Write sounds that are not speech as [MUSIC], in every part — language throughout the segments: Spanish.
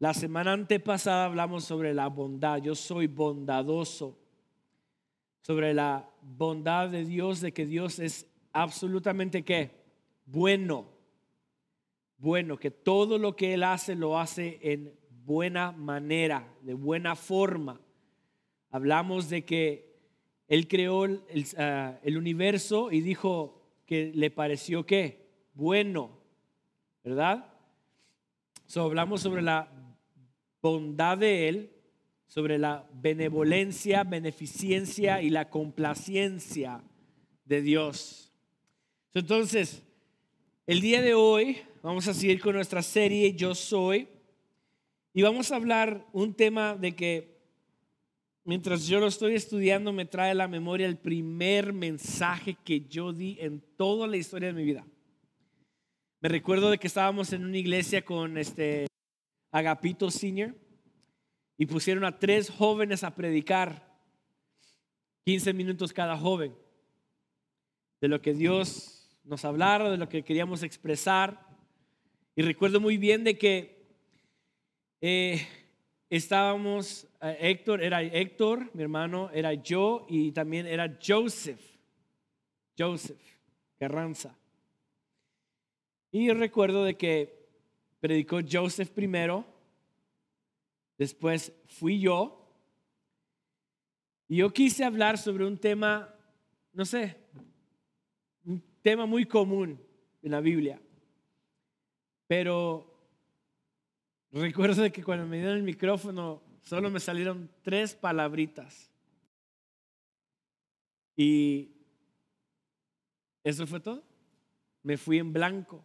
La semana antepasada hablamos sobre la bondad. Yo soy bondadoso. Sobre la bondad de Dios, de que Dios es absolutamente qué? Bueno. Bueno, que todo lo que Él hace lo hace en buena manera, de buena forma. Hablamos de que Él creó el, ah, universo y dijo que le pareció qué? Bueno, ¿verdad? Hablamos sobre la bondad de Él, sobre la benevolencia, beneficencia y la complacencia de Dios. Entonces, el día de hoy vamos a seguir con nuestra serie Yo Soy y vamos a hablar un tema de que mientras yo lo estoy estudiando me trae a la memoria el primer mensaje que yo di en toda la historia de mi vida. Me recuerdo de que estábamos en una iglesia con este Agapito Senior y pusieron a tres jóvenes a predicar 15 minutos cada joven de lo que Dios nos hablara, de lo que queríamos expresar. Y recuerdo muy bien de que eh, estábamos, eh, Héctor, era Héctor, mi hermano, era yo y también era Joseph, Joseph Carranza. Y recuerdo de que predicó Joseph primero, después fui yo, y yo quise hablar sobre un tema, no sé, un tema muy común en la Biblia, pero recuerdo que cuando me dieron el micrófono solo me salieron tres palabritas. Y eso fue todo. Me fui en blanco.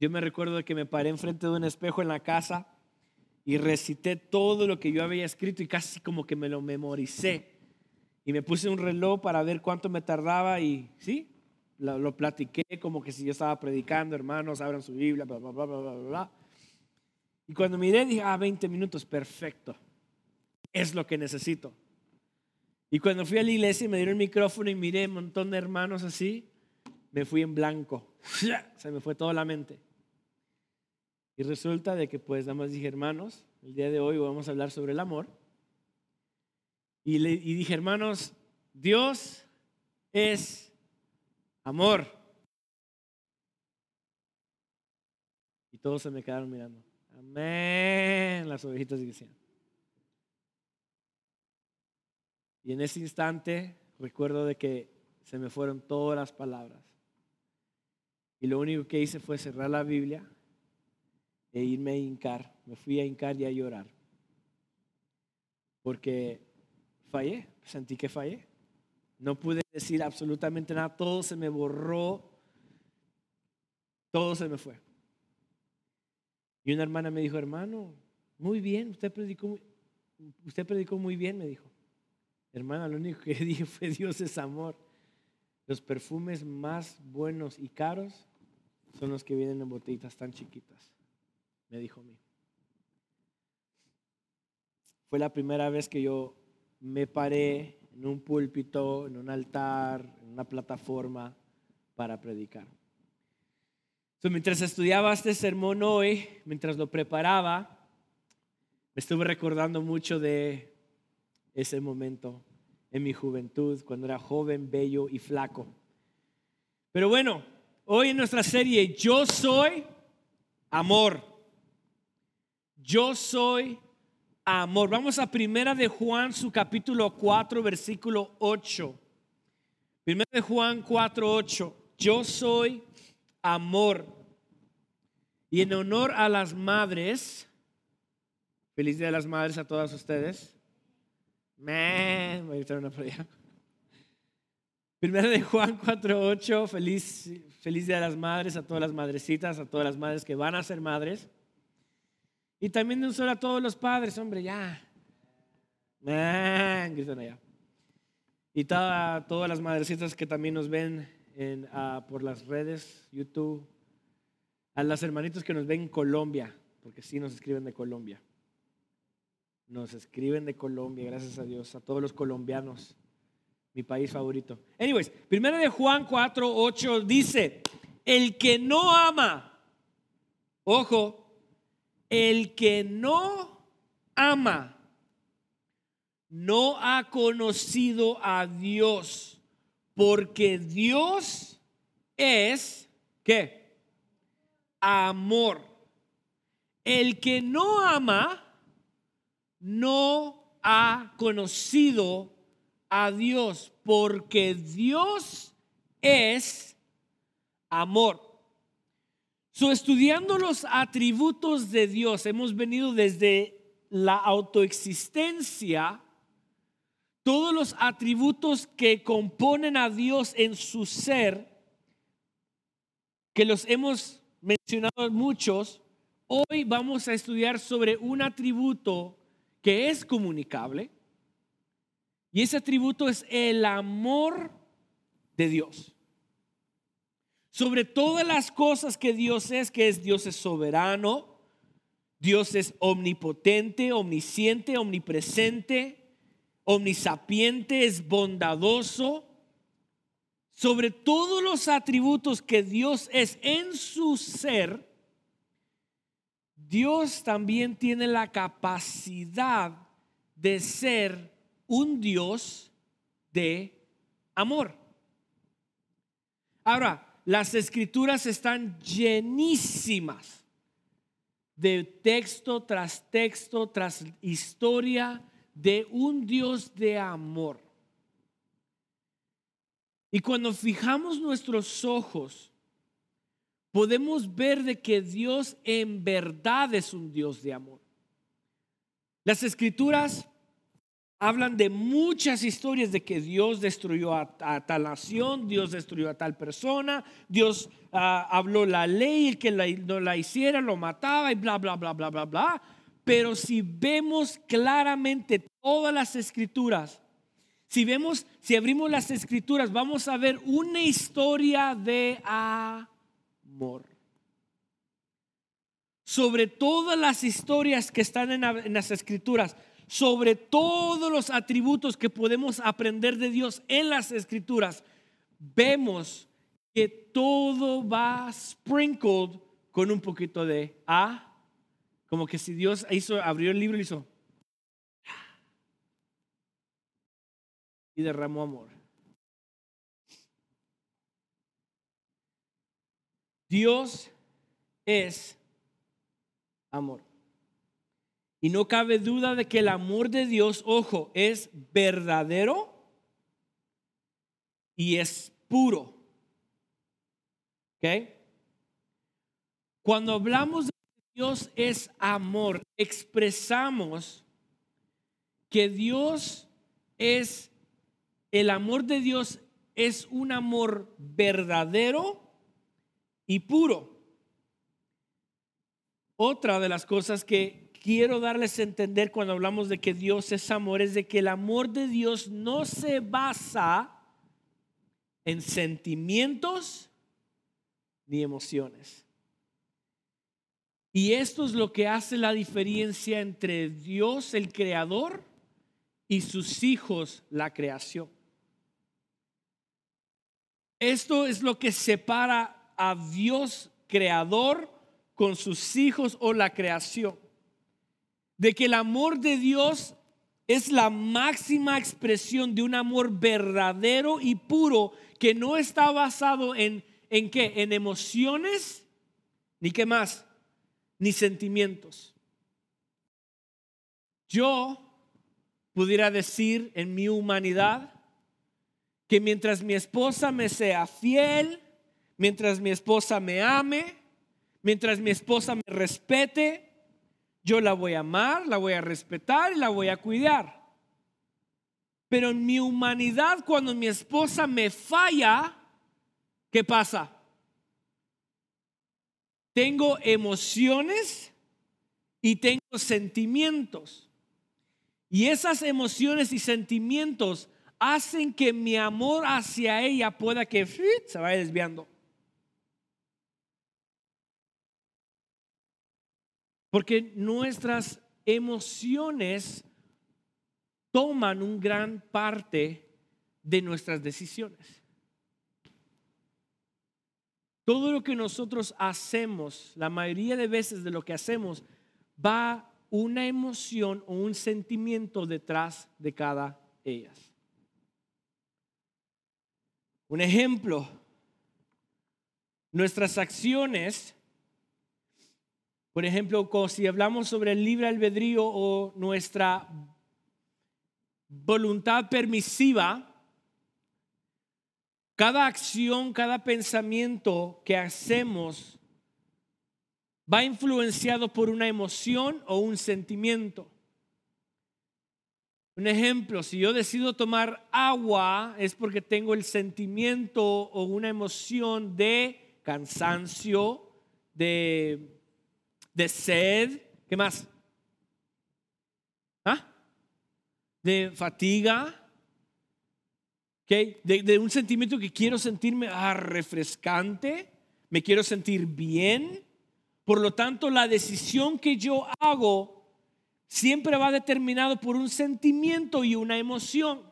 Yo me recuerdo que me paré enfrente de un espejo en la casa y recité todo lo que yo había escrito y casi como que me lo memoricé. Y me puse un reloj para ver cuánto me tardaba y sí, lo, platiqué como que si yo estaba predicando, hermanos, abran su Biblia, bla, bla, bla, bla, bla, bla. Y cuando miré dije, ah, 20 minutos, perfecto. Es lo que necesito. Y cuando fui a la iglesia y me dieron el micrófono y miré un montón de hermanos así, me fui en blanco. [LAUGHS] Se me fue toda la mente. Y resulta de que pues nada más dije, hermanos, el día de hoy vamos a hablar sobre el amor. Y, le, y dije, hermanos, Dios es amor. Y todos se me quedaron mirando. Amén. Las ovejitas decían. Y en ese instante recuerdo de que se me fueron todas las palabras. Y lo único que hice fue cerrar la Biblia e irme a hincar. Me fui a hincar y a llorar. Porque fallé, sentí que fallé. No pude decir absolutamente nada, todo se me borró, todo se me fue. Y una hermana me dijo, hermano, muy bien, usted predicó, usted predicó muy bien, me dijo. Hermana, lo único que [LAUGHS] dije fue Dios es amor. Los perfumes más buenos y caros son los que vienen en botellitas tan chiquitas, me dijo a mí. Fue la primera vez que yo me paré en un púlpito, en un altar, en una plataforma para predicar. mientras estudiaba este sermón hoy, mientras lo preparaba, me estuve recordando mucho de ese momento en mi juventud, cuando era joven, bello y flaco. Pero bueno, Hoy en nuestra serie Yo soy amor. Yo soy amor. Vamos a Primera de Juan, su capítulo 4, versículo 8. Primera de Juan 4, 8. Yo soy amor. Y en honor a las madres, feliz día de las madres a todas ustedes. Me a una por Primera de Juan 4.8, feliz, feliz Día de las Madres a todas las madrecitas, a todas las madres que van a ser madres. Y también de un solo a todos los padres, hombre, ya. gritan allá. Y todas las madrecitas que también nos ven en, ah, por las redes, YouTube. A las hermanitos que nos ven en Colombia, porque sí nos escriben de Colombia. Nos escriben de Colombia, gracias a Dios, a todos los colombianos mi país favorito. Anyways, primero de Juan 4, 8 dice, el que no ama, ojo, el que no ama no ha conocido a Dios, porque Dios es, ¿qué? Amor. El que no ama no ha conocido a Dios, porque Dios es amor. So, estudiando los atributos de Dios, hemos venido desde la autoexistencia, todos los atributos que componen a Dios en su ser, que los hemos mencionado muchos, hoy vamos a estudiar sobre un atributo que es comunicable, y ese atributo es el amor de Dios. Sobre todas las cosas que Dios es, que es Dios es soberano, Dios es omnipotente, omnisciente, omnipresente, omnisapiente, es bondadoso. Sobre todos los atributos que Dios es en su ser, Dios también tiene la capacidad de ser un Dios de amor. Ahora, las escrituras están llenísimas de texto tras texto, tras historia de un Dios de amor. Y cuando fijamos nuestros ojos, podemos ver de que Dios en verdad es un Dios de amor. Las escrituras hablan de muchas historias de que Dios destruyó a, tal nación, Dios destruyó a tal persona, Dios ah, habló la ley, el que no la hiciera lo mataba y bla, bla, bla, bla, bla, bla. Pero si vemos claramente todas las escrituras, si vemos, si abrimos las escrituras, vamos a ver una historia de amor. Sobre todas las historias que están en las escrituras, sobre todos los atributos que podemos aprender de Dios en las escrituras, vemos que todo va sprinkled con un poquito de A, como que si Dios hizo, abrió el libro y hizo y derramó amor. Dios es amor. Y no cabe duda de que el amor de Dios, ojo, es verdadero y es puro. ¿Ok? Cuando hablamos de que Dios es amor, expresamos que Dios es, el amor de Dios es un amor verdadero y puro. Otra de las cosas que quiero darles a entender cuando hablamos de que Dios es amor, es de que el amor de Dios no se basa en sentimientos ni emociones. Y esto es lo que hace la diferencia entre Dios, el creador, y sus hijos, la creación. Esto es lo que separa a Dios creador con sus hijos o la creación de que el amor de Dios es la máxima expresión de un amor verdadero y puro que no está basado en, ¿en qué? En emociones, ni qué más, ni sentimientos. Yo pudiera decir en mi humanidad que mientras mi esposa me sea fiel, mientras mi esposa me ame, mientras mi esposa me respete, yo la voy a amar, la voy a respetar y la voy a cuidar. Pero en mi humanidad, cuando mi esposa me falla, ¿qué pasa? Tengo emociones y tengo sentimientos. Y esas emociones y sentimientos hacen que mi amor hacia ella pueda que se vaya desviando. Porque nuestras emociones toman un gran parte de nuestras decisiones. Todo lo que nosotros hacemos, la mayoría de veces de lo que hacemos, va una emoción o un sentimiento detrás de cada ellas. Un ejemplo, nuestras acciones, por ejemplo, si hablamos sobre el libre albedrío o nuestra voluntad permisiva, cada acción, cada pensamiento que hacemos va influenciado por una emoción o un sentimiento. Un ejemplo, si yo decido tomar agua es porque tengo el sentimiento o una emoción de cansancio, de, de sed, ¿qué más? ¿Ah? De fatiga, de, un sentimiento que quiero sentirme ah, refrescante, me quiero sentir bien. Por lo tanto, la decisión que yo hago siempre va determinado por un sentimiento y una emoción.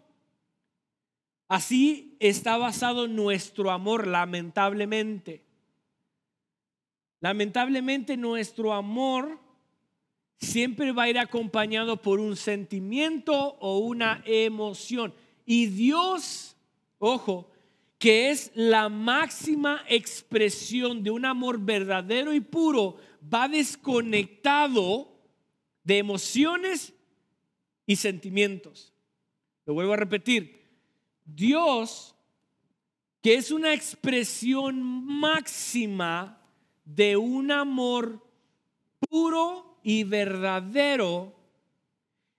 Así está basado nuestro amor, lamentablemente. Lamentablemente nuestro amor siempre va a ir acompañado por un sentimiento o una emoción. Y Dios, ojo, que es la máxima expresión de un amor verdadero y puro, va desconectado de emociones y sentimientos. Lo vuelvo a repetir. Dios, que es una expresión máxima de un amor puro y verdadero,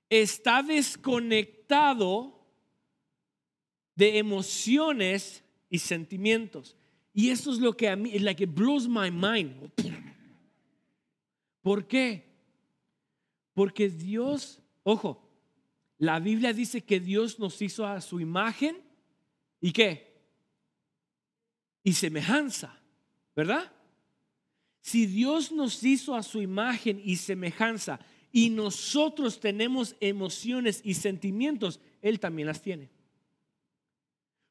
está desconectado de emociones y sentimientos. Y eso es lo que a mí, es like it blows my mind. ¿Por qué? Porque Dios, ojo, la Biblia dice que Dios nos hizo a su imagen y qué? Y semejanza, ¿verdad? Si Dios nos hizo a su imagen y semejanza y nosotros tenemos emociones y sentimientos, Él también las tiene.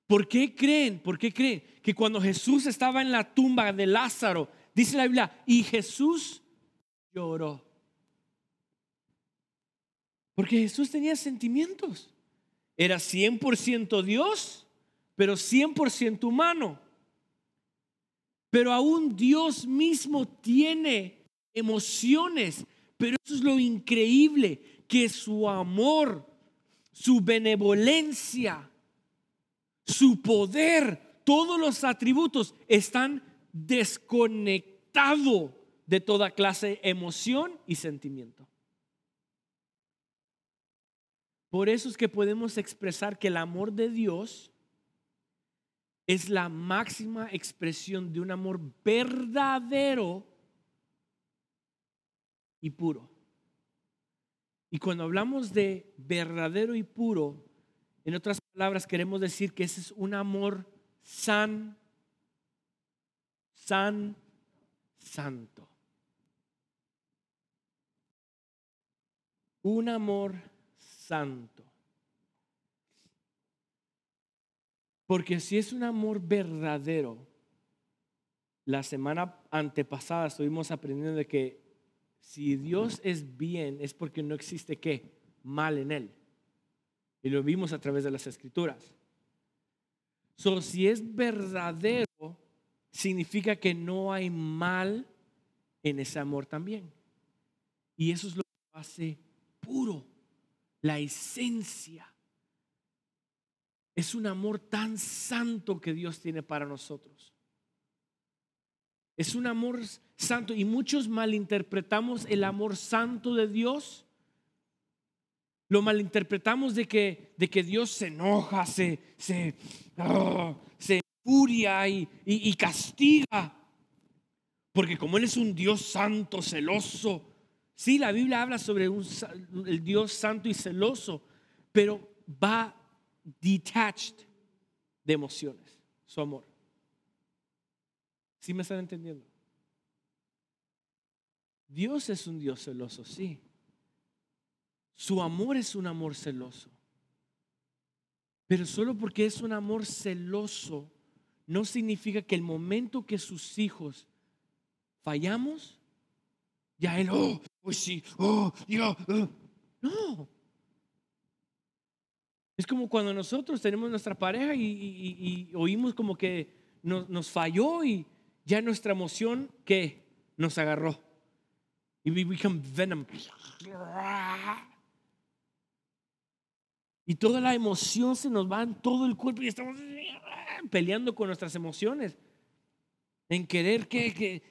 ¿Por qué creen? ¿Por qué creen que cuando Jesús estaba en la tumba de Lázaro, dice la Biblia, y Jesús lloró? Porque Jesús tenía sentimientos. Era 100% Dios, pero 100% humano. Pero aún Dios mismo tiene emociones. Pero eso es lo increíble, que su amor, su benevolencia, su poder, todos los atributos están desconectados de toda clase de emoción y sentimiento. Por eso es que podemos expresar que el amor de Dios es la máxima expresión de un amor verdadero y puro. Y cuando hablamos de verdadero y puro, en otras palabras, queremos decir que ese es un amor san, san, santo. Un amor santo. Porque si es un amor verdadero, la semana antepasada estuvimos aprendiendo de que si Dios es bien es porque no existe qué mal en él. Y lo vimos a través de las escrituras. So, si es verdadero, significa que no hay mal en ese amor también. Y eso es lo que hace puro, la esencia. Es un amor tan santo que Dios tiene para nosotros. Es un amor santo y muchos malinterpretamos el amor santo de Dios lo malinterpretamos de que, de que Dios se enoja, se, se, ah, se furia y, y, castiga. Porque como Él es un Dios santo, celoso, sí, la Biblia habla sobre un, el Dios santo y celoso, pero va detached de emociones, su amor. ¿Sí me están entendiendo? Dios es un Dios celoso, sí. Su amor es un amor celoso. Pero solo porque es un amor celoso, no significa que el momento que sus hijos fallamos, ya él, oh, pues sí, oh, yo. oh". No. Es como cuando nosotros tenemos nuestra pareja y, oímos como que nos, nos falló y ya nuestra emoción que nos agarró. Y we become venom. Y toda la emoción se nos va en todo el cuerpo y estamos peleando con nuestras emociones. En querer que, que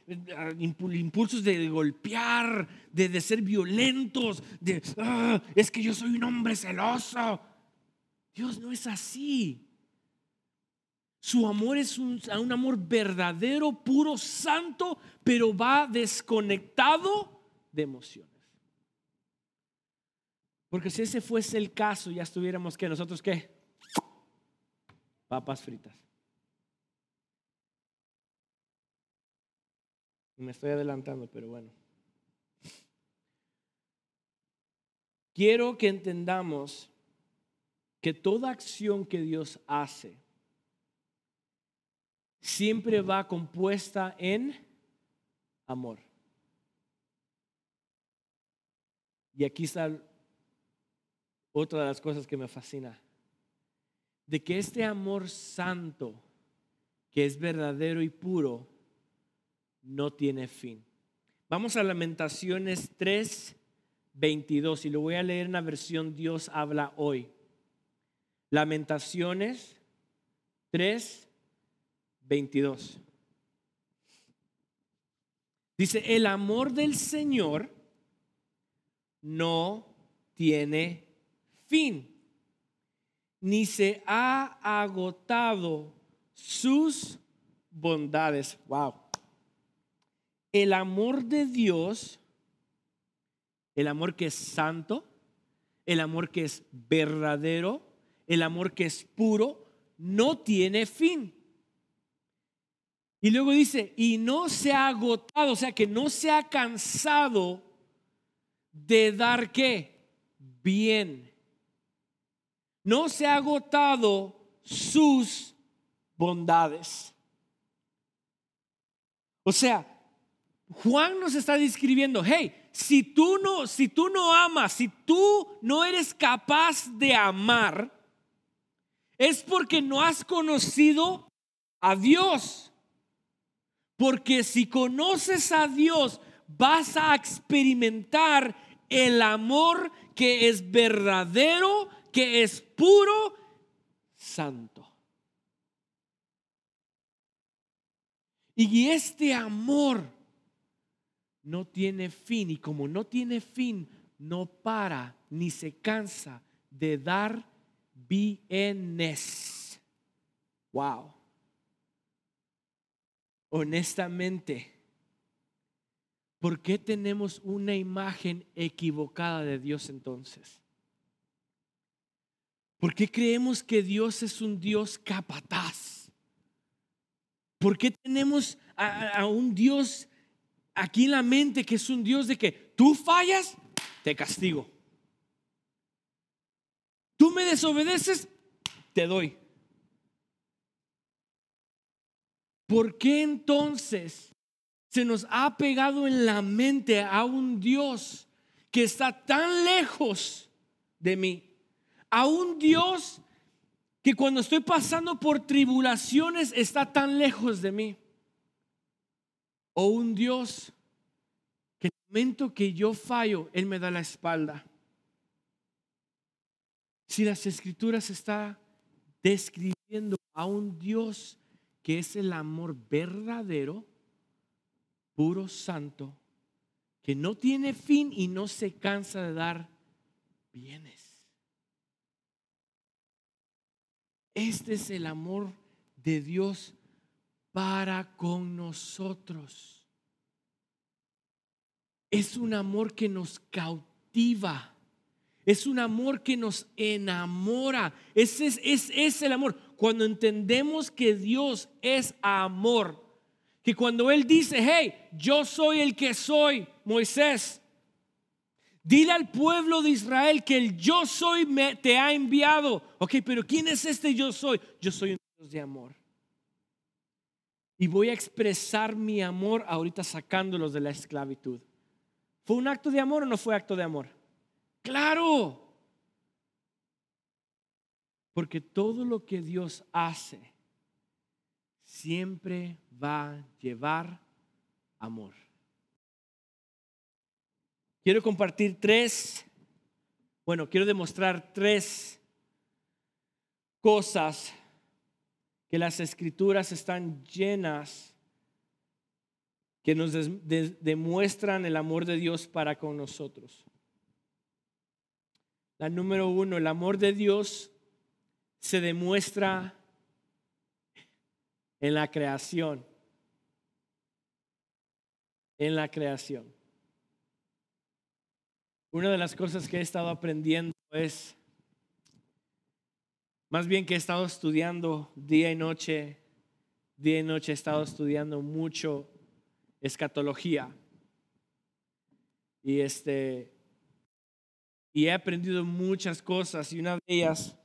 impu- impulsos de golpear, de, de ser violentos, de "Ah, es que yo soy un hombre celoso. Dios no es así. Su amor es un, un amor verdadero, puro, santo, pero va desconectado de emociones. Porque si ese fuese el caso, ya estuviéramos que nosotros qué? Papas fritas. Me estoy adelantando, pero bueno. Quiero que entendamos que toda acción que Dios hace siempre va compuesta en amor. Y aquí está otra de las cosas que me fascina. De que este amor santo, que es verdadero y puro, no tiene fin. Vamos a Lamentaciones 3, 22 y lo voy a leer en la versión Dios habla hoy. Lamentaciones 3, 22. Dice, el amor del Señor no tiene fin, ni se ha agotado sus bondades. Wow. El amor de Dios, el amor que es santo, el amor que es verdadero, el amor que es puro, no tiene fin. Y luego dice, y no se ha agotado, o sea que no se ha cansado de dar qué? Bien. No se ha agotado sus bondades. O sea, Juan nos está describiendo, hey, si tú no, si tú no amas, si tú no eres capaz de amar, es porque no has conocido a Dios. Porque si conoces a Dios, vas a experimentar el amor que es verdadero, que es puro, santo. Y este amor no tiene fin y como no tiene fin, no para ni se cansa de dar bienes. Wow. Honestamente, ¿por qué tenemos una imagen equivocada de Dios entonces? ¿Por qué creemos que Dios es un Dios capataz? ¿Por qué tenemos a, a un Dios aquí en la mente que es un Dios de que tú fallas, te castigo? Tú me desobedeces, te doy. ¿Por qué entonces se nos ha pegado en la mente a un Dios que está tan lejos de mí? A un Dios que cuando estoy pasando por tribulaciones está tan lejos de mí. O un Dios que el momento que yo fallo, Él me da la espalda. Si las escrituras está describiendo a un Dios que es el amor verdadero, puro, santo, que no tiene fin y no se cansa de dar bienes. Este es el amor de Dios para con nosotros. Es un amor que nos cautiva. Es un amor que nos enamora. Ese es, es, es el amor. Cuando entendemos que Dios es amor, que cuando Él dice, hey, yo soy el que soy, Moisés, dile al pueblo de Israel que el yo soy me, te ha enviado. Ok, pero ¿quién es este yo soy? Yo soy un Dios de amor. Y voy a expresar mi amor ahorita sacándolos de la esclavitud. ¿Fue un acto de amor o no fue acto de amor? Claro. Porque todo lo que Dios hace siempre va a llevar amor. Quiero compartir tres, bueno, quiero demostrar tres cosas que las escrituras están llenas, que nos demuestran el amor de Dios para con nosotros. La número uno, el amor de Dios se demuestra en la creación. En la creación. Una de las cosas que he estado aprendiendo es, más bien que he estado estudiando día y noche, día y noche he estado estudiando mucho escatología. Y este y he aprendido muchas cosas y una de ellas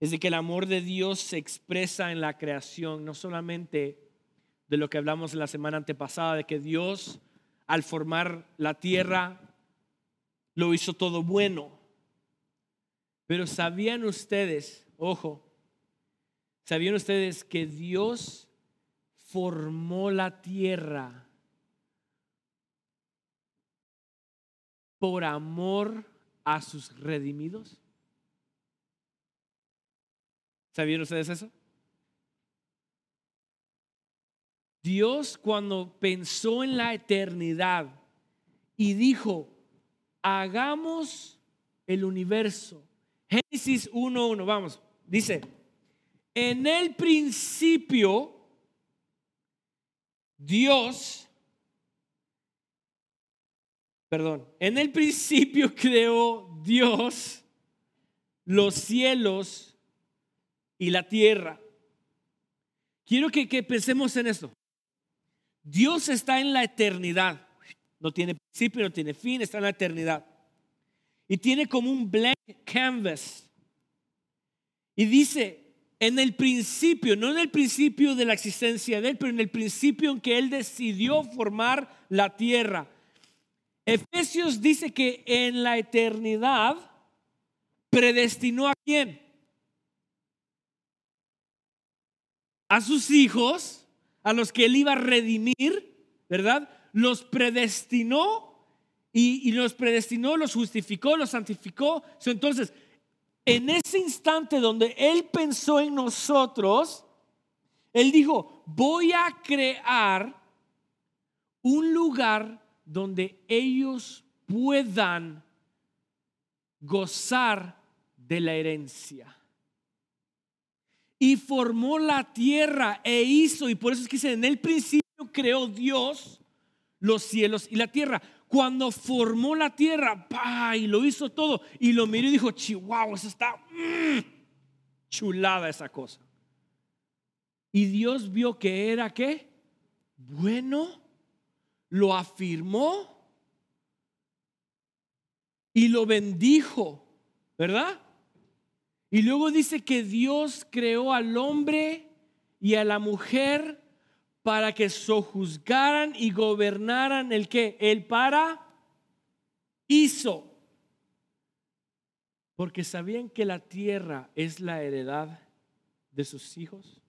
es de que el amor de Dios se expresa en la creación, no solamente de lo que hablamos la semana antepasada, de que Dios al formar la tierra lo hizo todo bueno. Pero sabían ustedes, ojo, sabían ustedes que Dios formó la tierra por amor a sus redimidos. ¿Sabían ustedes eso? Dios cuando pensó en la eternidad y dijo, hagamos el universo. Génesis 1.1, vamos, dice, en el principio Dios, perdón, en el principio [LAUGHS] creó Dios los cielos y la tierra. Quiero que, pensemos en esto. Dios está en la eternidad. No tiene principio, no tiene fin, está en la eternidad. Y tiene como un blank canvas. Y dice, en el principio, no en el principio de la existencia de Él, pero en el principio en que Él decidió formar la tierra. Efesios dice que en la eternidad predestinó a quién? A sus hijos, a los que Él iba a redimir, ¿verdad? los predestinó y, los predestinó, los justificó, los santificó. Entonces, en ese instante donde Él pensó en nosotros, Él dijo, voy a crear un lugar donde ellos puedan gozar de la herencia. Y formó la tierra e hizo, y por eso es que dice, en el principio creó Dios los cielos y la tierra. Cuando formó la tierra, y lo hizo todo, y lo miró y dijo, chihuahua, eso está mm, chulada esa cosa. Y Dios vio que era qué? Bueno, lo afirmó y lo bendijo, ¿verdad? Y luego dice que Dios creó al hombre y a la mujer para que sojuzgaran y gobernaran el que, el para hizo. Porque sabían que la tierra es la heredad de sus hijos.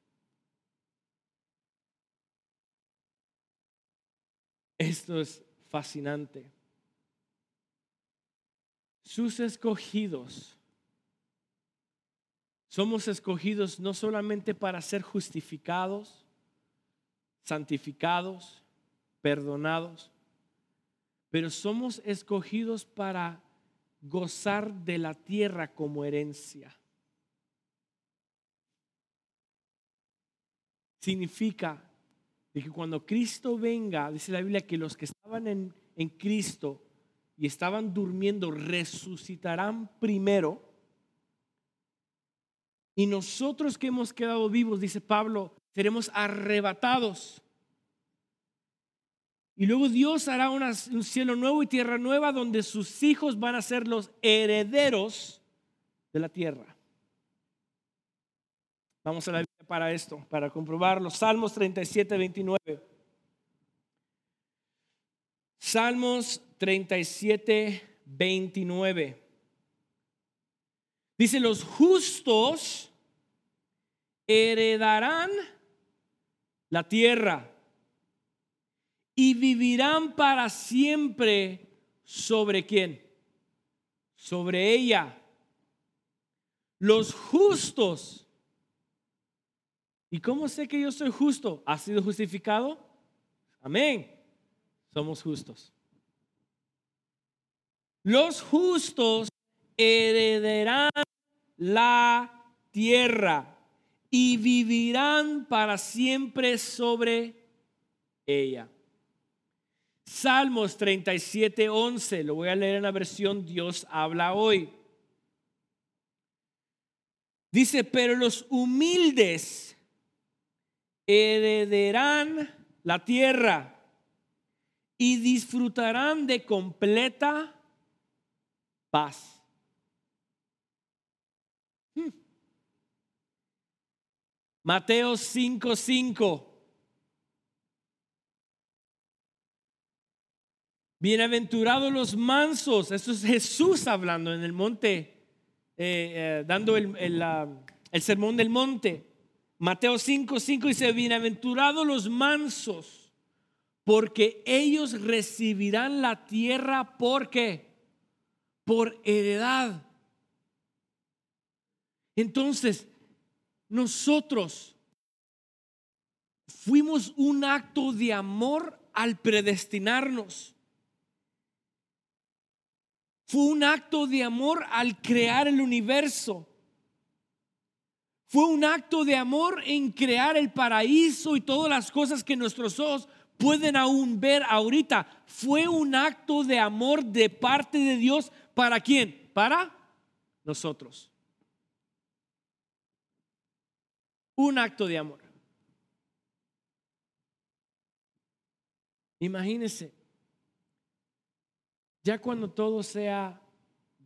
Esto es fascinante. Sus escogidos. Somos escogidos no solamente para ser justificados, santificados, perdonados, pero somos escogidos para gozar de la tierra como herencia. Significa que cuando Cristo venga, dice la Biblia que los que estaban en, en Cristo y estaban durmiendo resucitarán primero. Y nosotros que hemos quedado vivos, dice Pablo, seremos arrebatados. Y luego Dios hará un cielo nuevo y tierra nueva donde sus hijos van a ser los herederos de la tierra. Vamos a la Biblia para esto, para comprobarlo. Salmos 37, 29. Salmos 37, 29. Dice, los justos heredarán la tierra y vivirán para siempre sobre quién? Sobre ella. Los justos. ¿Y cómo sé que yo soy justo? ¿Ha sido justificado? Amén. Somos justos. Los justos heredarán la tierra y vivirán para siempre sobre ella. Salmos 37, 11, lo voy a leer en la versión Dios habla hoy. Dice, pero los humildes heredarán la tierra y disfrutarán de completa paz. Hmm. Mateo 5, 5. Bienaventurados los mansos. Esto es Jesús hablando en el monte, eh, eh, dando el, sermón del monte. Mateo 5, 5 dice, bienaventurados los mansos, porque ellos recibirán la tierra ¿por qué? Por heredad. Entonces, nosotros fuimos un acto de amor al predestinarnos. Fue un acto de amor al crear el universo. Fue un acto de amor en crear el paraíso y todas las cosas que nuestros ojos pueden aún ver ahorita. Fue un acto de amor de parte de Dios. ¿Para quién? Para nosotros. Un acto de amor. Imagínense, ya cuando todo sea,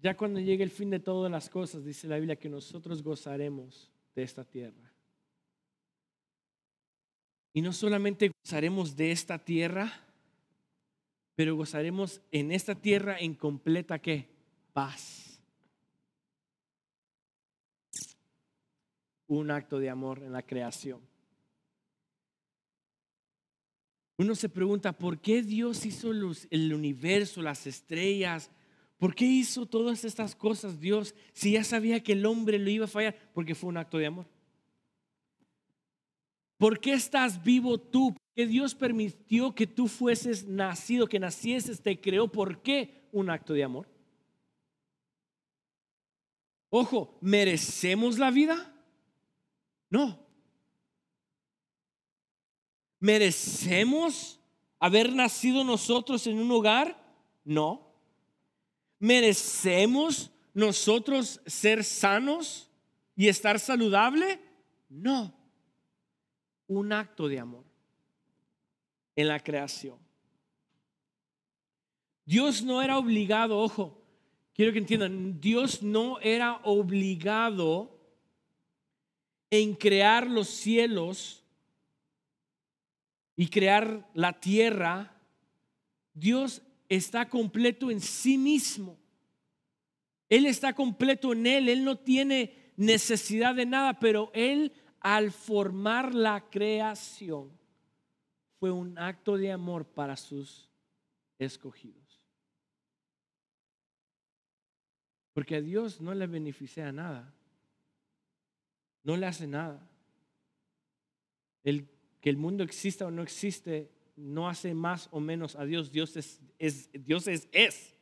ya cuando llegue el fin de todas las cosas, dice la Biblia que nosotros gozaremos de esta tierra. Y no solamente gozaremos de esta tierra, pero gozaremos en esta tierra en completa qué? Paz. Un acto de amor en la creación. Uno se pregunta, ¿por qué Dios hizo el universo, las estrellas? ¿Por qué hizo todas estas cosas Dios si ya sabía que el hombre lo iba a fallar? Porque fue un acto de amor. ¿Por qué estás vivo tú? Que Dios permitió que tú fueses nacido, que nacieses, te creó. ¿Por qué un acto de amor? Ojo, ¿merecemos la vida? No. ¿Merecemos haber nacido nosotros en un hogar? No. ¿Merecemos nosotros ser sanos y estar saludable? No. Un acto de amor en la creación. Dios no era obligado, ojo, quiero que entiendan, Dios no era obligado en crear los cielos y crear la tierra, Dios está completo en sí mismo. Él está completo en Él, Él no tiene necesidad de nada, pero Él al formar la creación fue un acto de amor para sus escogidos. Porque a Dios no le beneficia nada, no le hace nada. Él que el mundo exista o no existe no hace más o menos a Dios. Dios es, Dios es, es.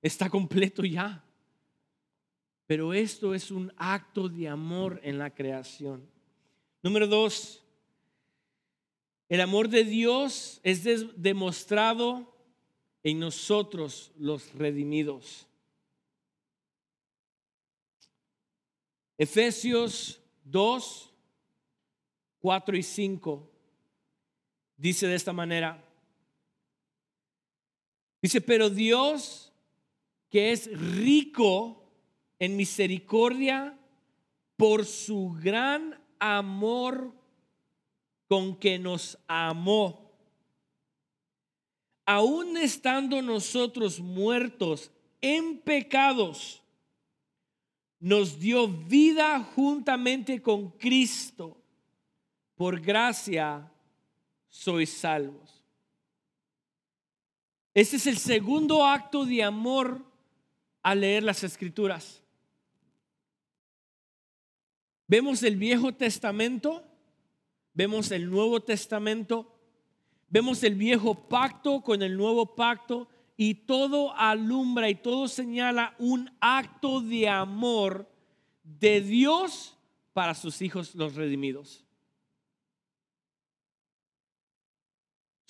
Está completo ya. Pero esto es un acto de amor en la creación. Número dos, el amor de Dios es demostrado en nosotros los redimidos. Efesios 2, 4 y 5 dice de esta manera. Dice, pero Dios que es rico en misericordia por su gran amor con que nos amó, aún estando nosotros muertos en pecados, nos dio vida juntamente con Cristo. Por gracia sois salvos. Este es el segundo acto de amor al leer las escrituras. Vemos el Viejo Testamento, vemos el Nuevo Testamento, vemos el viejo pacto con el nuevo pacto y todo alumbra y todo señala un acto de amor de Dios para sus hijos los redimidos.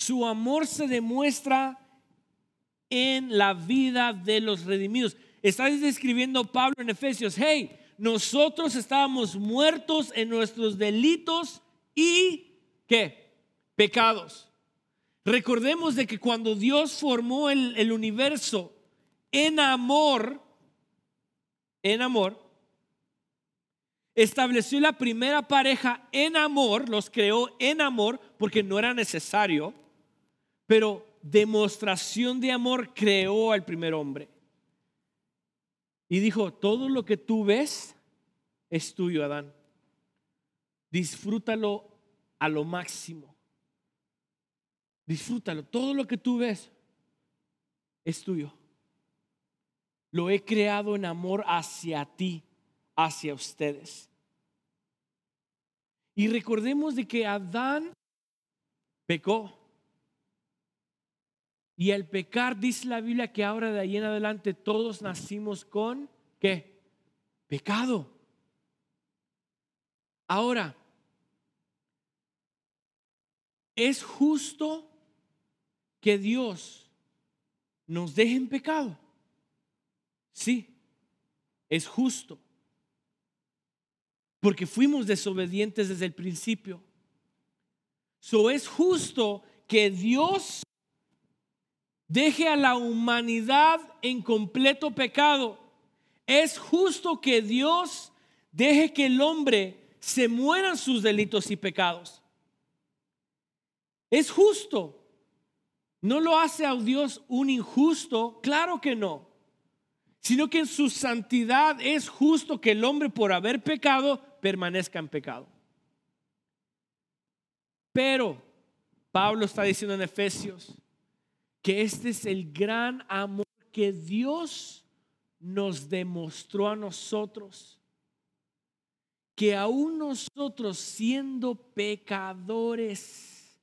Su amor se demuestra en la vida de los redimidos. Está describiendo Pablo en Efesios, hey, nosotros estábamos muertos en nuestros delitos y qué? Pecados. Recordemos de que cuando Dios formó el, el universo en amor, en amor, estableció la primera pareja en amor, los creó en amor porque no era necesario, pero demostración de amor creó al primer hombre. Y dijo, todo lo que tú ves es tuyo, Adán. Disfrútalo a lo máximo. Disfrútalo. Todo lo que tú ves es tuyo. Lo he creado en amor hacia ti, hacia ustedes. Y recordemos de que Adán pecó. Y al pecar dice la Biblia que ahora de ahí en adelante todos nacimos con ¿qué? Pecado. Ahora, ¿es justo que Dios nos deje en pecado? Sí, es justo. Porque fuimos desobedientes desde el principio. So es justo que Dios deje a la humanidad en completo pecado. Es justo que Dios deje que el hombre se mueran sus delitos y pecados. Es justo. ¿No lo hace a Dios un injusto? Claro que no. Sino que en su santidad es justo que el hombre por haber pecado permanezca en pecado. Pero Pablo está diciendo en Efesios que este es el gran amor que Dios nos demostró a nosotros. Que aún nosotros siendo pecadores,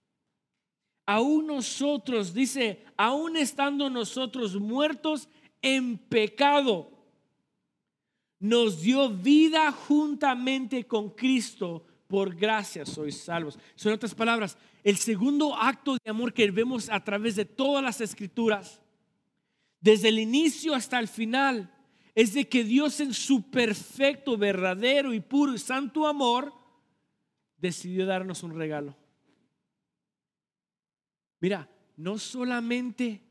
aún nosotros, dice, aún estando nosotros muertos en pecado, nos dio vida juntamente con Cristo. Por gracia sois salvos. Son otras palabras, el segundo acto de amor que vemos a través de todas las escrituras, desde el inicio hasta el final, es de que Dios en su perfecto, verdadero y puro y santo amor decidió darnos un regalo. Mira, no solamente,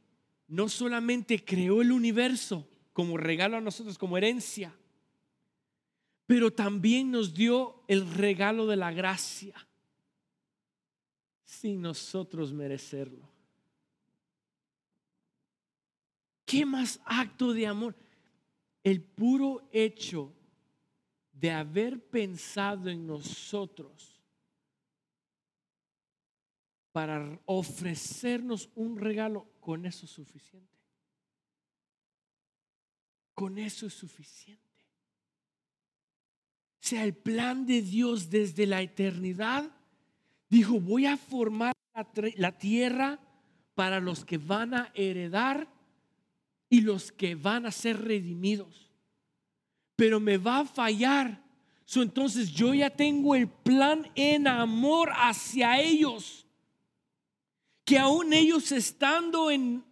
no solamente creó el universo como regalo a nosotros, como herencia, pero también nos dio el regalo de la gracia sin nosotros merecerlo. ¿Qué más acto de amor? El puro hecho de haber pensado en nosotros para ofrecernos un regalo, con eso es suficiente. Con eso es suficiente. El plan de Dios desde la eternidad dijo, voy a formar la tierra para los que van a heredar y los que van a ser redimidos. Pero me va a fallar. entonces yo ya tengo el plan en amor hacia ellos que aún ellos estando en,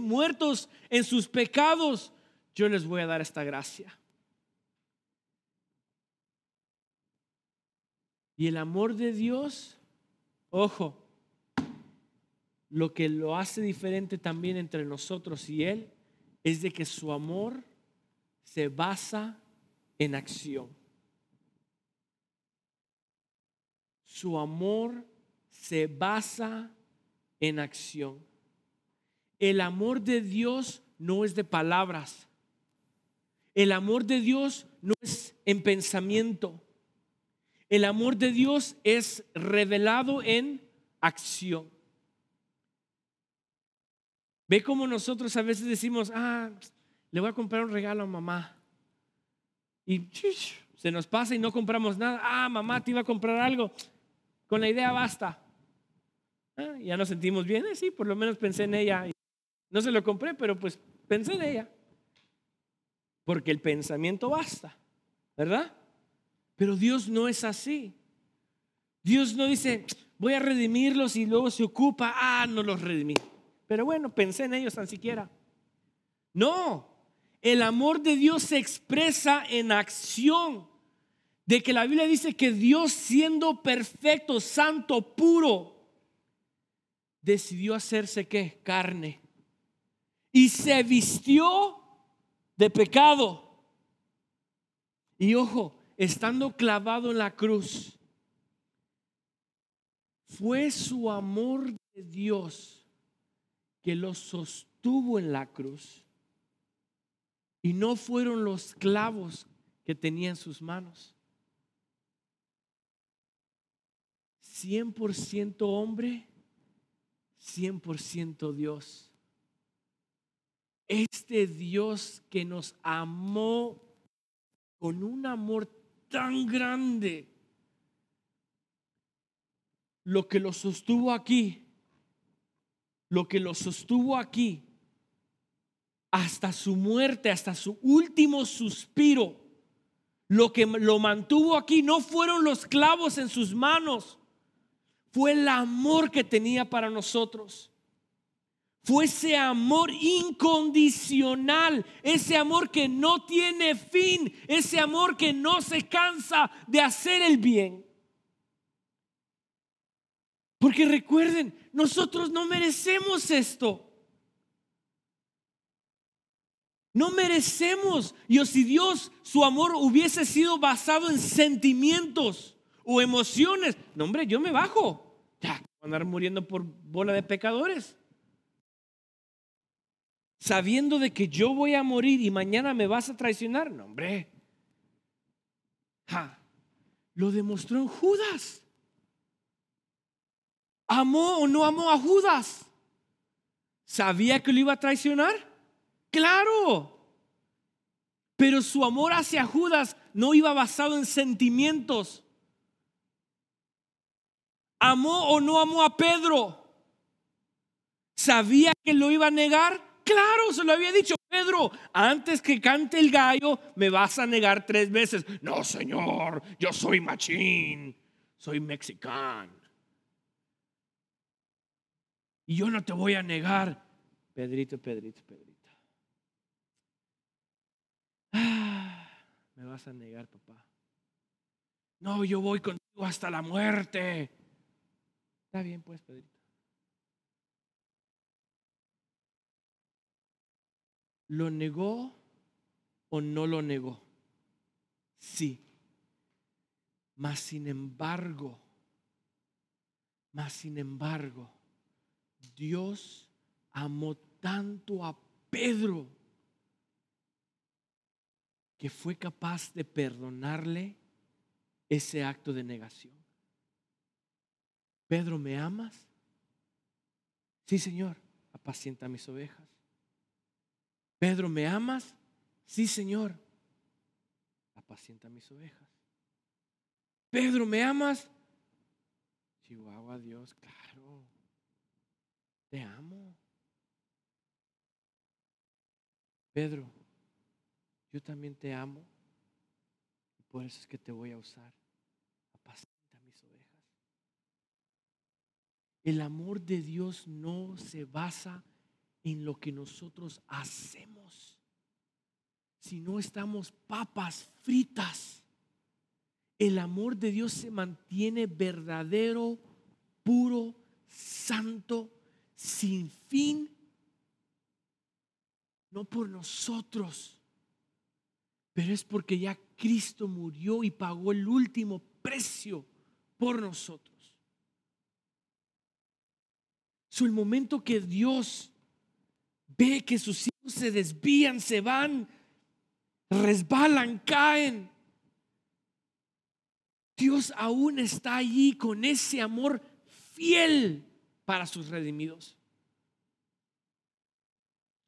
muertos en sus pecados, yo les voy a dar esta gracia. Y el amor de Dios, ojo, lo que lo hace diferente también entre nosotros y Él es de que su amor se basa en acción. Su amor se basa en acción. el amor de Dios no es de palabras. El amor de Dios no es en pensamiento. El amor de Dios es revelado en acción. Ve como nosotros a veces decimos, ah, le voy a comprar un regalo a mamá. Y se nos pasa y no compramos nada. Ah, mamá, te iba a comprar algo. Con la idea basta. Ah, ya nos sentimos bien. Eh, sí, por lo menos pensé en ella. No se lo compré, pero pues pensé en ella. Porque el pensamiento basta, ¿verdad? Pero Dios no es así. Dios no dice, voy a redimirlos y luego se ocupa, ah, no los redimí. Pero bueno, pensé en ellos tan siquiera. No, el amor de Dios se expresa en acción. De que la Biblia dice que Dios siendo perfecto, santo, puro, decidió hacerse qué? Carne. Y se vistió de pecado. Y ojo, estando clavado en la cruz, fue su amor de Dios que lo sostuvo en la cruz. Y no fueron los clavos que tenía en sus manos. 100% hombre, 100% Dios. Este Dios que nos amó con un amor tan grande, lo que lo sostuvo aquí, lo que lo sostuvo aquí, hasta su muerte, hasta su último suspiro, lo que lo mantuvo aquí no fueron los clavos en sus manos, fue el amor que tenía para nosotros. Fue ese amor incondicional, ese amor que no tiene fin, ese amor que no se cansa de hacer el bien. Porque recuerden, nosotros no merecemos esto. No merecemos. Y si Dios, su amor hubiese sido basado en sentimientos o emociones, no hombre, yo me bajo. Ya, andar muriendo por bola de pecadores sabiendo de que yo voy a morir y mañana me vas a traicionar. No, hombre. Lo demostró en Judas. ¿Amó o no amó a Judas? ¿Sabía que lo iba a traicionar? Claro. Pero su amor hacia Judas no iba basado en sentimientos. ¿Amó o no amó a Pedro? ¿Sabía que lo iba a negar? Claro, se lo había dicho Pedro, antes que cante el gallo, me vas a negar tres veces. No, Señor, yo soy machín, soy mexicano. Y yo no te voy a negar. Pedrito, Pedrito, Pedrito. Ah, me vas a negar, papá. No, yo voy contigo hasta la muerte. Está bien, pues, Pedrito. ¿Lo negó o no lo negó? Sí. Mas sin embargo, mas sin embargo, Dios amó tanto a Pedro que fue capaz de perdonarle ese acto de negación. Pedro, ¿me amas? Sí, Señor, apacienta mis ovejas. Pedro, ¿me amas? Sí, Señor. Apacienta mis ovejas. Pedro, ¿me amas? Chihuahua, Dios, claro. Te amo. Pedro, yo también te amo. Y por eso es que te voy a usar. Apacienta mis ovejas. El amor de Dios no se basa en lo que nosotros hacemos. Si no estamos papas fritas, el amor de Dios se mantiene verdadero, puro, santo, sin fin, no por nosotros, pero es porque ya Cristo murió y pagó el último precio por nosotros. So, el momento que Dios ve que sus hijos se desvían, se van, resbalan, caen. Dios aún está allí con ese amor fiel para sus redimidos.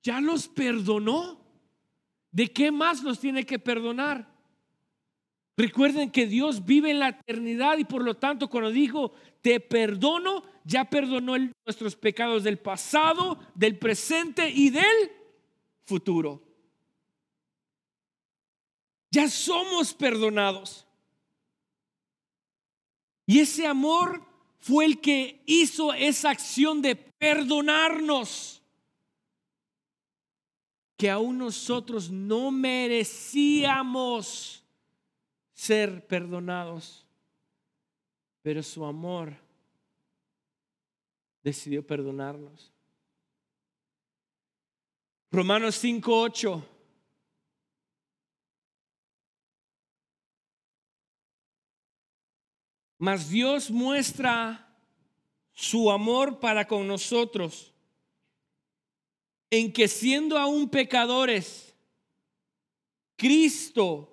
Ya los perdonó. ¿De qué más los tiene que perdonar? Recuerden que Dios vive en la eternidad y por lo tanto cuando dijo, te perdono, ya perdonó nuestros pecados del pasado, del presente y del futuro. Ya somos perdonados. Y ese amor fue el que hizo esa acción de perdonarnos que aún nosotros no merecíamos ser perdonados, pero su amor decidió perdonarnos. Romanos 5:8 Mas Dios muestra su amor para con nosotros en que siendo aún pecadores, Cristo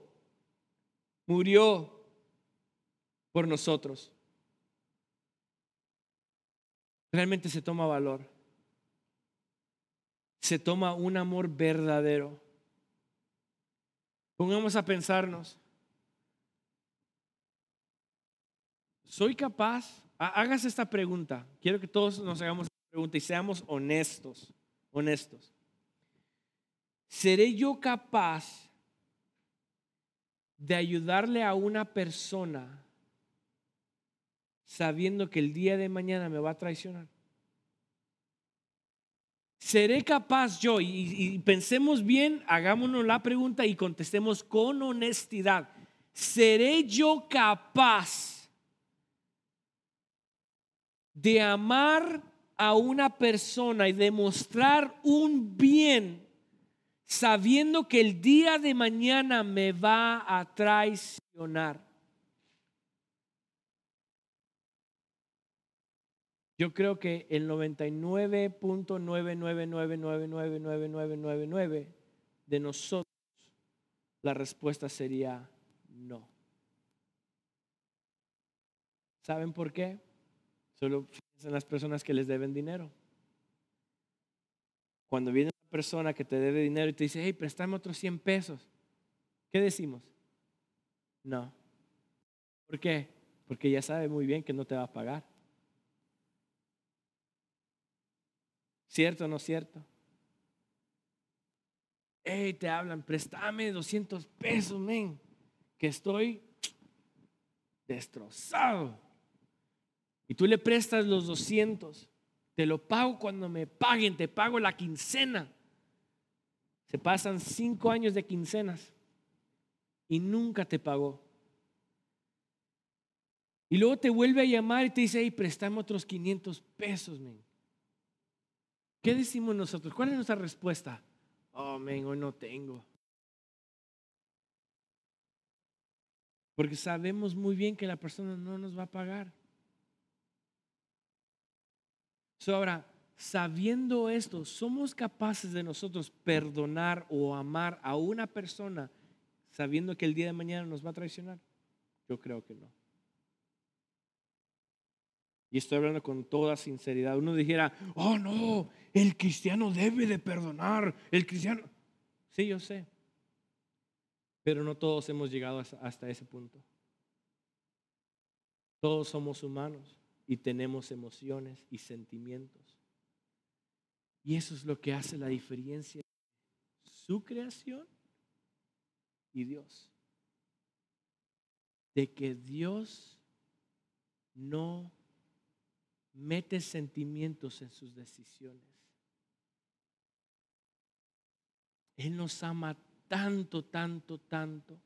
murió por nosotros. Realmente se toma valor. Se toma un amor verdadero. Pongamos a pensarnos. ¿Soy capaz? Hagas esta pregunta. Quiero que todos nos hagamos esta pregunta y seamos honestos honestos. ¿Seré yo capaz de ayudarle a una persona sabiendo que el día de mañana me va a traicionar? ¿Seré capaz yo? Y, pensemos bien, hagámonos la pregunta y contestemos con honestidad. ¿Seré yo capaz de amar a una persona y demostrar un bien sabiendo que el día de mañana me va a traicionar. Yo creo que el 99.999999999 de nosotros la respuesta sería no. ¿Saben por qué? Solo en las personas que les deben dinero. Cuando viene una persona que te debe dinero y te dice, hey, préstame otros 100 pesos, ¿qué decimos? No. ¿Por qué? Porque ya sabe muy bien que no te va a pagar. ¿Cierto o no cierto? Hey, te hablan, préstame 200 pesos, men, que estoy destrozado. Y tú le prestas los 200, te lo pago cuando me paguen, te pago la quincena. Se pasan cinco años de quincenas y nunca te pagó. Y luego te vuelve a llamar y te dice, hey, préstame otros 500 pesos, men. ¿Qué decimos nosotros? ¿Cuál es nuestra respuesta? Oh, men, hoy no tengo. Porque sabemos muy bien que la persona no nos va a pagar ahora, sabiendo esto, ¿somos capaces de nosotros perdonar o amar a una persona sabiendo que el día de mañana nos va a traicionar? Yo creo que no. Y estoy hablando con toda sinceridad. Uno dijera, oh no, el cristiano debe de perdonar. El cristiano. Sí, yo sé. Pero no todos hemos llegado hasta ese punto. Todos somos humanos y tenemos emociones y sentimientos. Y eso es lo que hace la diferencia su creación y Dios. De que Dios no mete sentimientos en sus decisiones. Él nos ama tanto, tanto, tanto.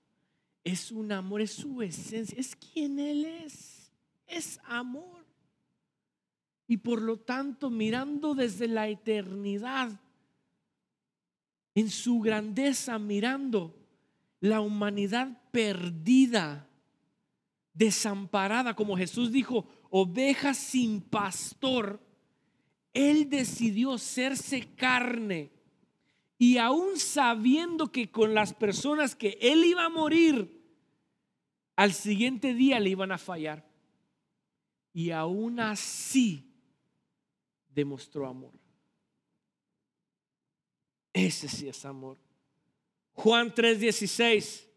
Es un amor, es su esencia, es quien Él es. Es amor. Y por lo tanto, mirando desde la eternidad, en su grandeza, mirando la humanidad perdida, desamparada, como Jesús dijo, oveja sin pastor, Él decidió serse carne Y aún sabiendo que con las personas que él iba a morir, al siguiente día le iban a fallar. Y aún así demostró amor. Ese sí es amor. Juan 3:16.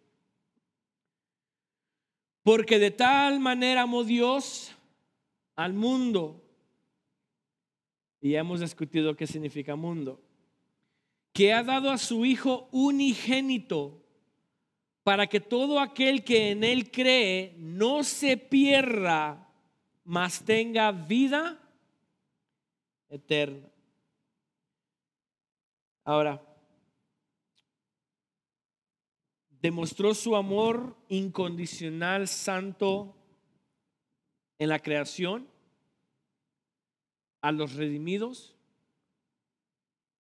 Porque de tal manera amó Dios al mundo. Y ya hemos discutido qué significa mundo. Que ha dado a su Hijo unigénito para que todo aquel que en Él cree no se pierda, mas tenga vida eterna. Ahora, demostró su amor incondicional, santo, en la creación, a los redimidos.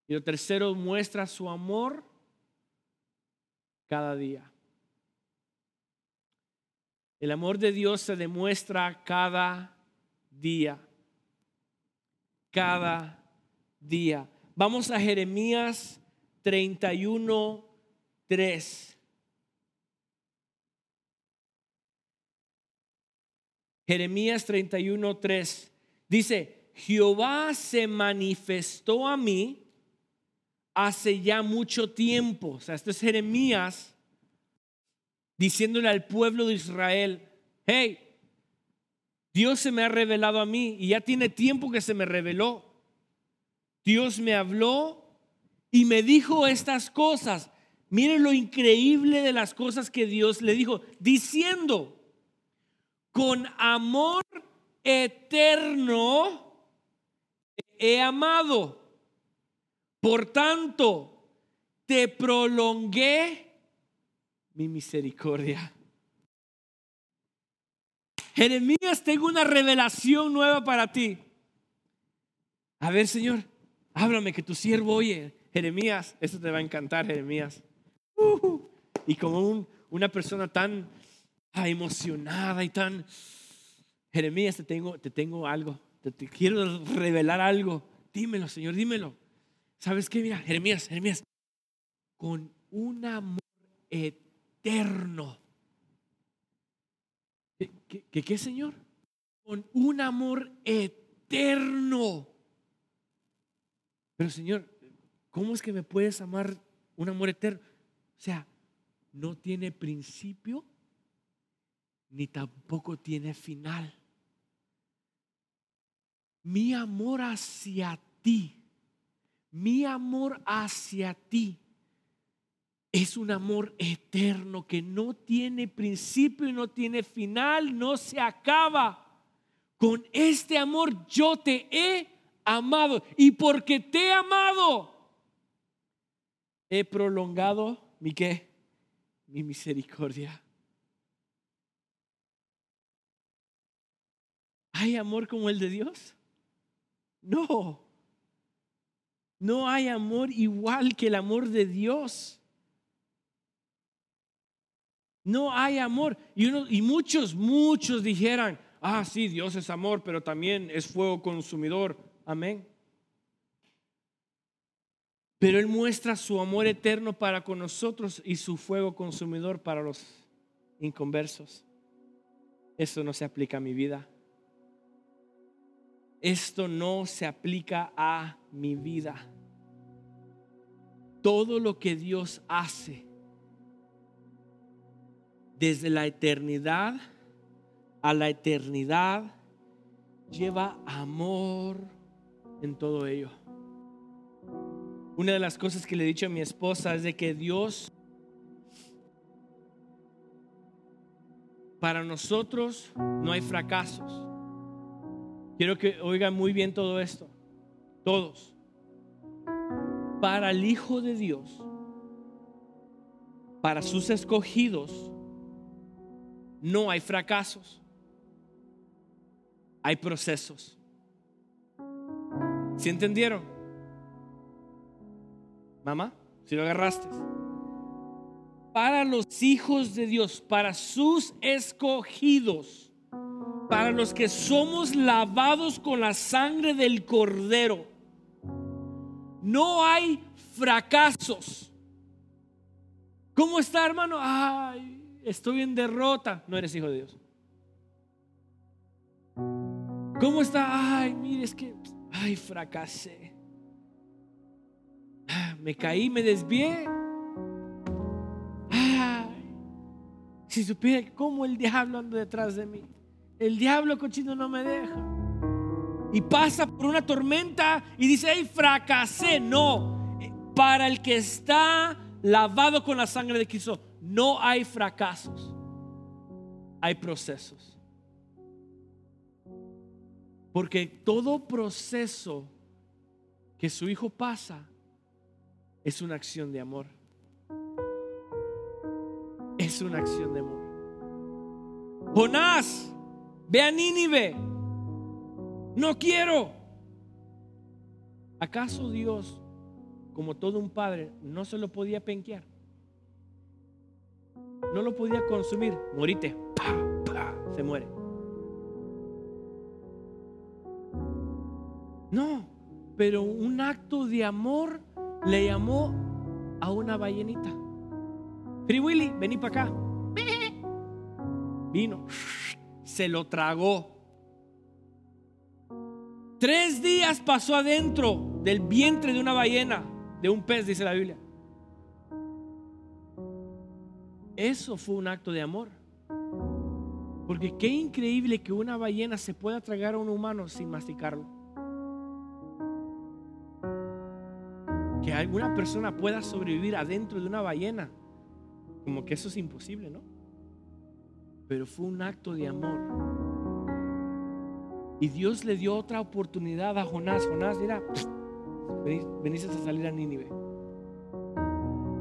Y lo tercero, muestra su amor cada día. El amor de Dios se demuestra cada día. Cada día. Vamos a Jeremías 31, 3. Jeremías 31, 3. Dice, Jehová se manifestó a mí hace ya mucho tiempo. O sea, esto es Jeremías diciéndole al pueblo de Israel, hey, Dios se me ha revelado a mí y ya tiene tiempo que se me reveló. Dios me habló y me dijo estas cosas. Miren lo increíble de las cosas que Dios le dijo, diciendo, con amor eterno he amado. Por tanto, te prolongué mi misericordia. Jeremías, tengo una revelación nueva para ti. A ver, Señor, háblame que tu siervo oye. Jeremías, eso te va a encantar, Jeremías. Uh, y como una persona tan ah, emocionada y tan... Jeremías, te tengo, te tengo algo, te quiero revelar algo. Dímelo, Señor, dímelo. ¿Sabes qué? Mira, Jeremías, Jeremías, con un amor eterno eterno. ¿Qué, qué, Señor? Con un amor eterno. Pero Señor, ¿cómo es que me puedes amar un amor eterno? O sea, no tiene principio ni tampoco tiene final. Mi amor hacia ti, mi amor hacia ti es un amor eterno que no tiene principio y no tiene final, no se acaba. Con este amor yo te he amado y porque te he amado he prolongado mi qué? Mi misericordia. ¿Hay amor como el de Dios? No. No hay amor igual que el amor de Dios. No hay amor. Y, muchos, muchos dijeran, ah, sí, Dios es amor, pero también es fuego consumidor. Amén. Pero Él muestra su amor eterno para con nosotros y su fuego consumidor para los inconversos. Eso no se aplica a mi vida. Esto no se aplica a mi vida. Todo lo que Dios hace desde la eternidad a la eternidad, lleva amor en todo ello. Una de las cosas que le he dicho a mi esposa es de que Dios, para nosotros no hay fracasos. Quiero que oigan muy bien todo esto, todos. Para el Hijo de Dios, para sus escogidos, no hay fracasos, hay procesos. ¿Sí entendieron? Mamá, si lo agarraste. Para los hijos de Dios, para sus escogidos, para los que somos lavados con la sangre del cordero, no hay fracasos. ¿Cómo está, hermano? Ay, estoy en derrota. No eres hijo de Dios. ¿Cómo está? Ay, mire, es que, ay, fracasé. Ah, me caí, me desvié. Ay, si supiera cómo el diablo anda detrás de mí. El diablo cochino no me deja. Y pasa por una tormenta y dice, ay, fracasé. No, para el que está lavado con la sangre de Cristo, no hay fracasos. Hay procesos. Porque todo proceso que su hijo pasa es una acción de amor. Es una acción de amor. Jonás, ve a Nínive. No quiero. ¿Acaso Dios, como todo un padre, no se lo podía penquear? No lo podía consumir. Morite. Se muere. No, pero un acto de amor le llamó a una ballenita. Free Willy, vení para acá. Vino, se lo tragó. Tres días pasó adentro del vientre de una ballena, de un pez, dice la Biblia. Eso fue un acto de amor. Porque qué increíble que una ballena se pueda tragar a un humano sin masticarlo. que alguna persona pueda sobrevivir adentro de una ballena. Como que eso es imposible, ¿no? Pero fue un acto de amor. Y Dios le dio otra oportunidad a Jonás. Jonás, mira, veniste a salir a Nínive.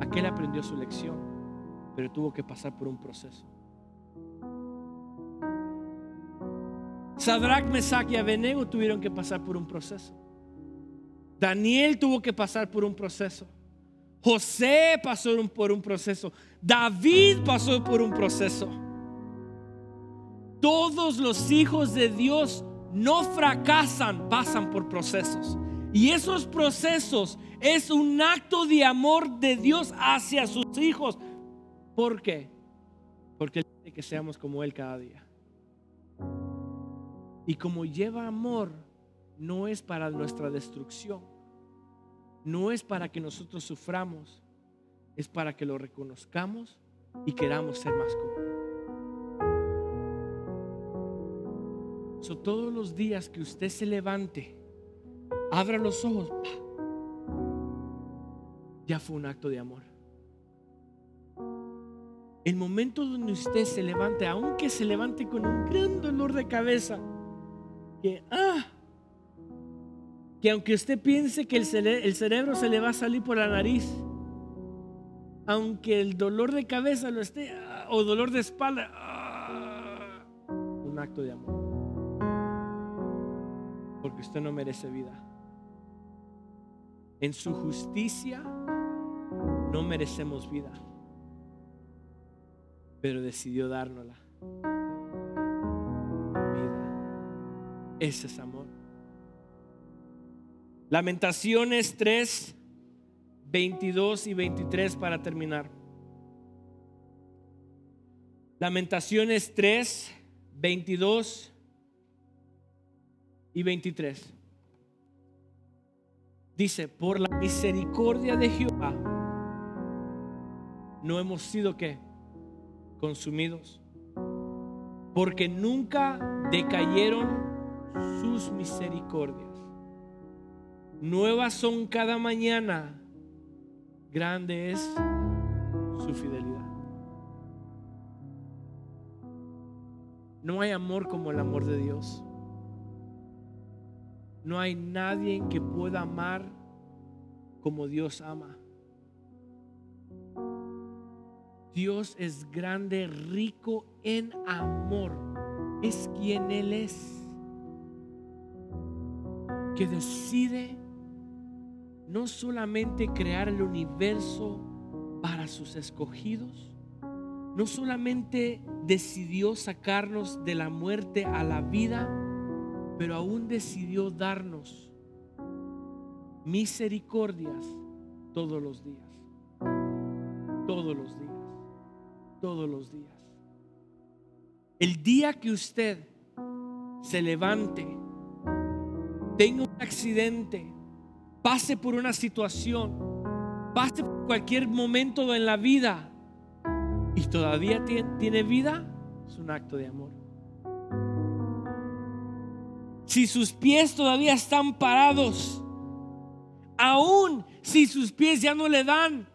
Aquel aprendió su lección, pero tuvo que pasar por un proceso. Sadrach, Mesach y Abednego tuvieron que pasar por un proceso. Daniel tuvo que pasar por un proceso. José pasó por un proceso. David pasó por un proceso. Todos los hijos de Dios no fracasan, pasan por procesos. Y esos procesos es un acto de amor de Dios hacia sus hijos. ¿Por qué? Porque Él quiere que seamos como Él cada día. Y como lleva amor, no es para nuestra destrucción. No es para que nosotros suframos, es para que lo reconozcamos y queramos ser más como Todos los días que usted se levante, abra los ojos, ya fue un acto de amor. El momento donde usted se levante, aunque se levante con un gran dolor de cabeza, que, ah, que aunque usted piense que el, cerebro se le va a salir por la nariz, aunque el dolor de cabeza lo esté, ah, o dolor de espalda, ah, un acto de amor. Porque usted no merece vida. En su justicia no merecemos vida, pero decidió dárnosla. Vida. Ese es amor. Lamentaciones 3, 22 y 23 para terminar. Lamentaciones 3, 22 y 23. Dice, por la misericordia de Jehová no hemos sido que consumidos, porque nunca decayeron sus misericordias. Nuevas son cada mañana. Grande es su fidelidad. No hay amor como el amor de Dios. No hay nadie que pueda amar como Dios ama. Dios es grande, rico en amor. Es quien Él es. Que decide no solamente crear el universo para sus escogidos, no solamente decidió sacarnos de la muerte a la vida, pero aún decidió darnos misericordias todos los días. Todos los días. Todos los días. El día que usted se levante, tenga un accidente, pase por una situación, pase por cualquier momento en la vida y todavía tiene vida, es un acto de amor. Si sus pies todavía están parados, aún si sus pies ya no le dan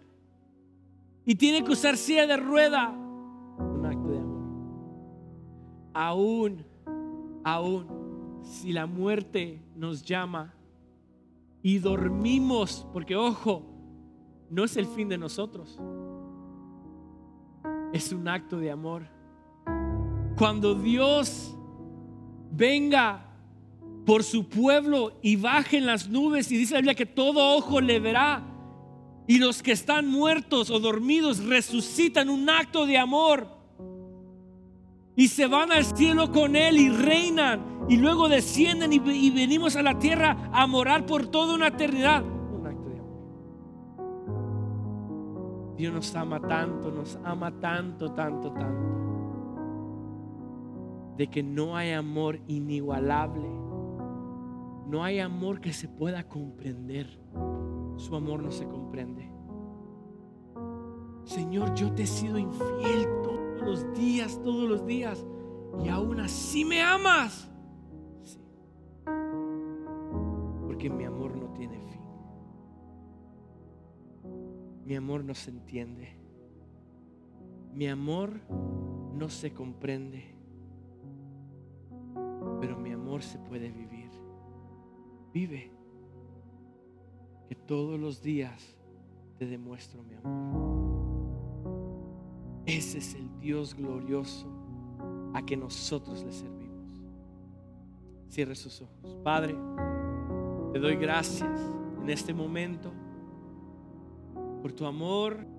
y tiene que usar silla de rueda, un acto de amor. Aún, aún, si la muerte nos llama y dormimos, porque ojo, no es el fin de nosotros, es un acto de amor. Cuando Dios venga por su pueblo y baje en las nubes y dice la Biblia que todo ojo le verá y los que están muertos o dormidos resucitan un acto de amor y se van al cielo con Él y reinan y luego descienden y, venimos a la tierra a morar por toda una eternidad. Un acto de amor. Dios nos ama tanto, nos ama tanto, tanto, tanto. De que no hay amor inigualable. No hay amor que se pueda comprender. Su amor no se comprende. Señor, yo te he sido infiel todos los días, todos los días. Y aún así me amas. Sí. Porque mi amor no tiene fin. Mi amor no se entiende. Mi amor no se comprende. Pero mi amor se puede vivir. Vive que todos los días te demuestro mi amor. Ese es el Dios glorioso a que nosotros le servimos. Cierre sus ojos. Padre, te doy gracias en este momento por tu amor